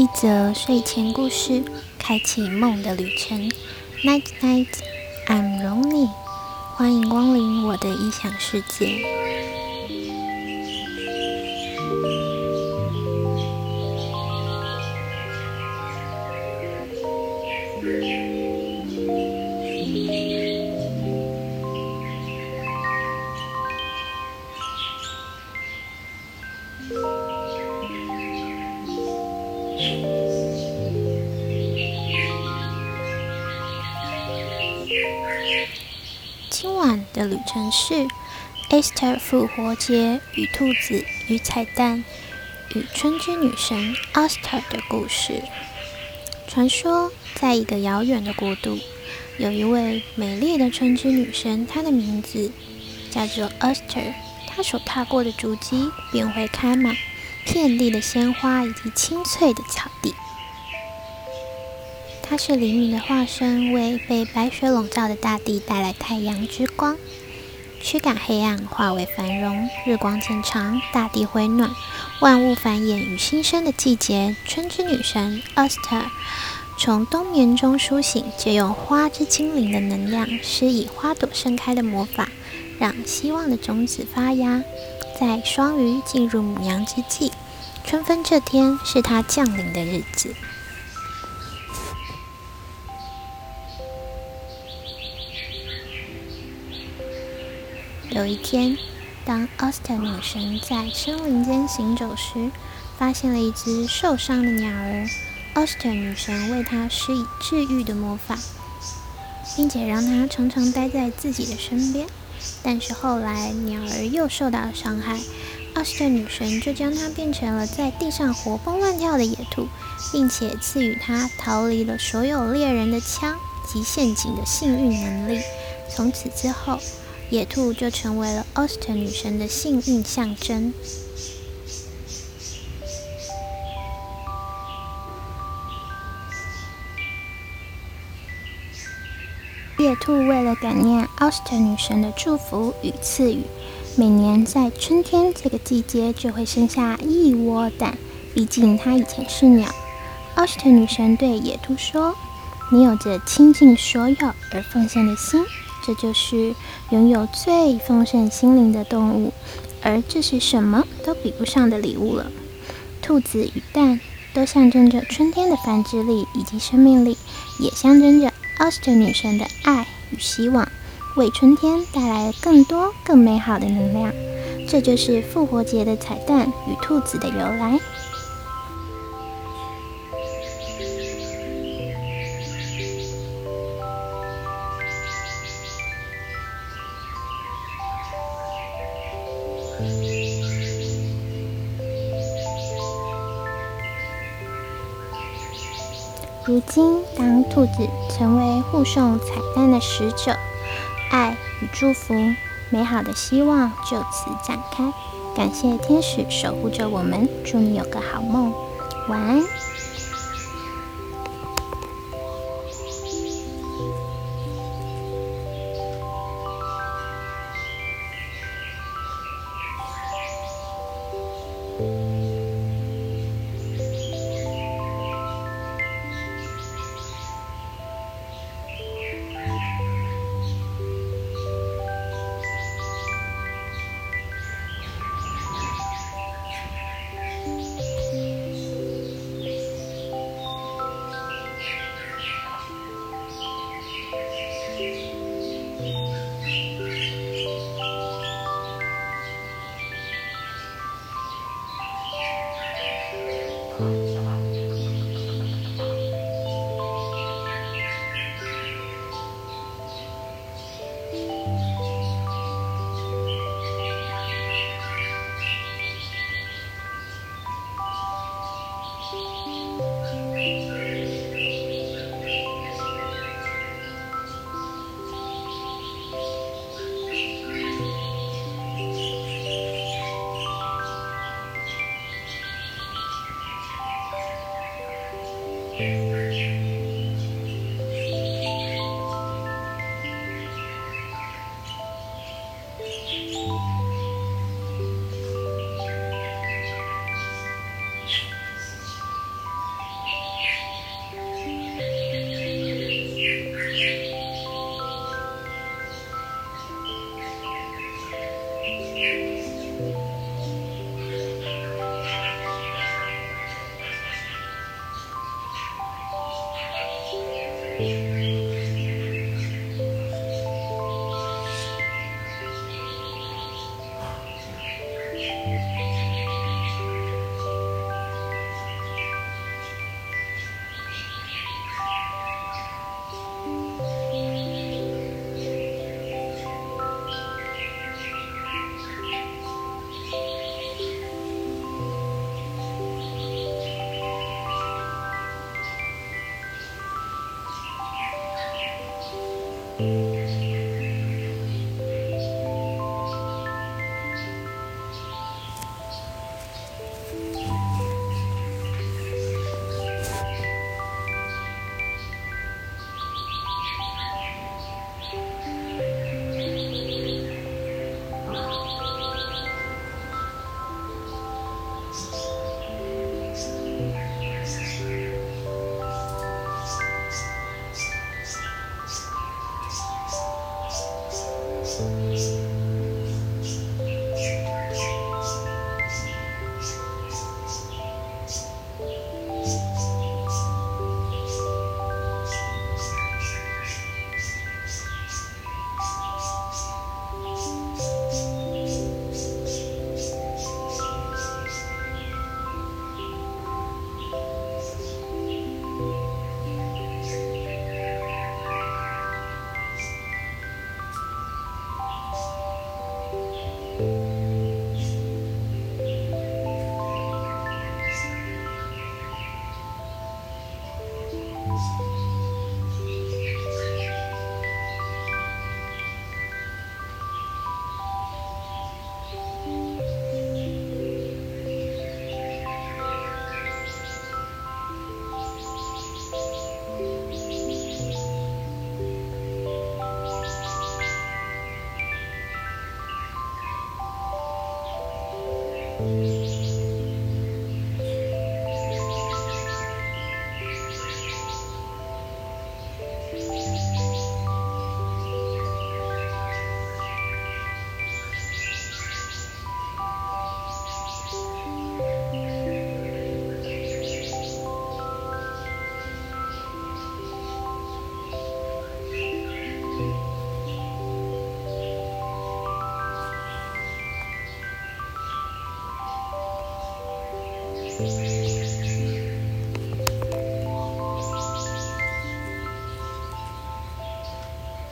一则睡前故事，开启梦的旅程。Night night, I'm lonely。欢迎光临我的异想世界。今晚的旅程是 Easter 复活节与兔子与彩蛋与春之女神 Easter 的故事。传说，在一个遥远的国度，有一位美丽的春之女神，她的名字叫做 Easter。她所踏过的足迹便会开满遍地的鲜花以及青翠的草地。它是黎明的化身，为被白雪笼罩的大地带来太阳之光，驱赶黑暗，化为繁荣。日光渐长，大地回暖，万物繁衍与新生的季节。春之女神 Esther 从冬眠中苏醒，借用花之精灵的能量，施以花朵盛开的魔法，让希望的种子发芽。在双鱼进入母羊之际，春分这天是她降临的日子。有一天，当奥斯特女神在森林间行走时，发现了一只受伤的鸟儿。奥斯特女神为它施以治愈的魔法，并且让它常常待在自己的身边。但是后来，鸟儿又受到了伤害，奥斯特女神就将它变成了在地上活蹦乱跳的野兔，并且赐予它逃离了所有猎人的枪及陷阱的幸运能力。从此之后，野兔就成为了奥斯特女神的幸运象征。野兔为了感念奥斯特女神的祝福与赐予，每年在春天这个季节就会生下一窝蛋。毕竟它以前是鸟。奥斯特女神对野兔说：“你有着倾尽所有而奉献的心。”这就是拥有最丰盛心灵的动物，而这是什么都比不上的礼物了。兔子与蛋都象征着春天的繁殖力以及生命力，也象征着奥斯特女神的爱与希望，为春天带来了更多更美好的能量。这就是复活节的彩蛋与兔子的由来。如今当兔子成为护送彩蛋的使者爱与祝福美好的希望就此展开。感谢天使守护着我们祝你有个好梦。晚安。Música Amen.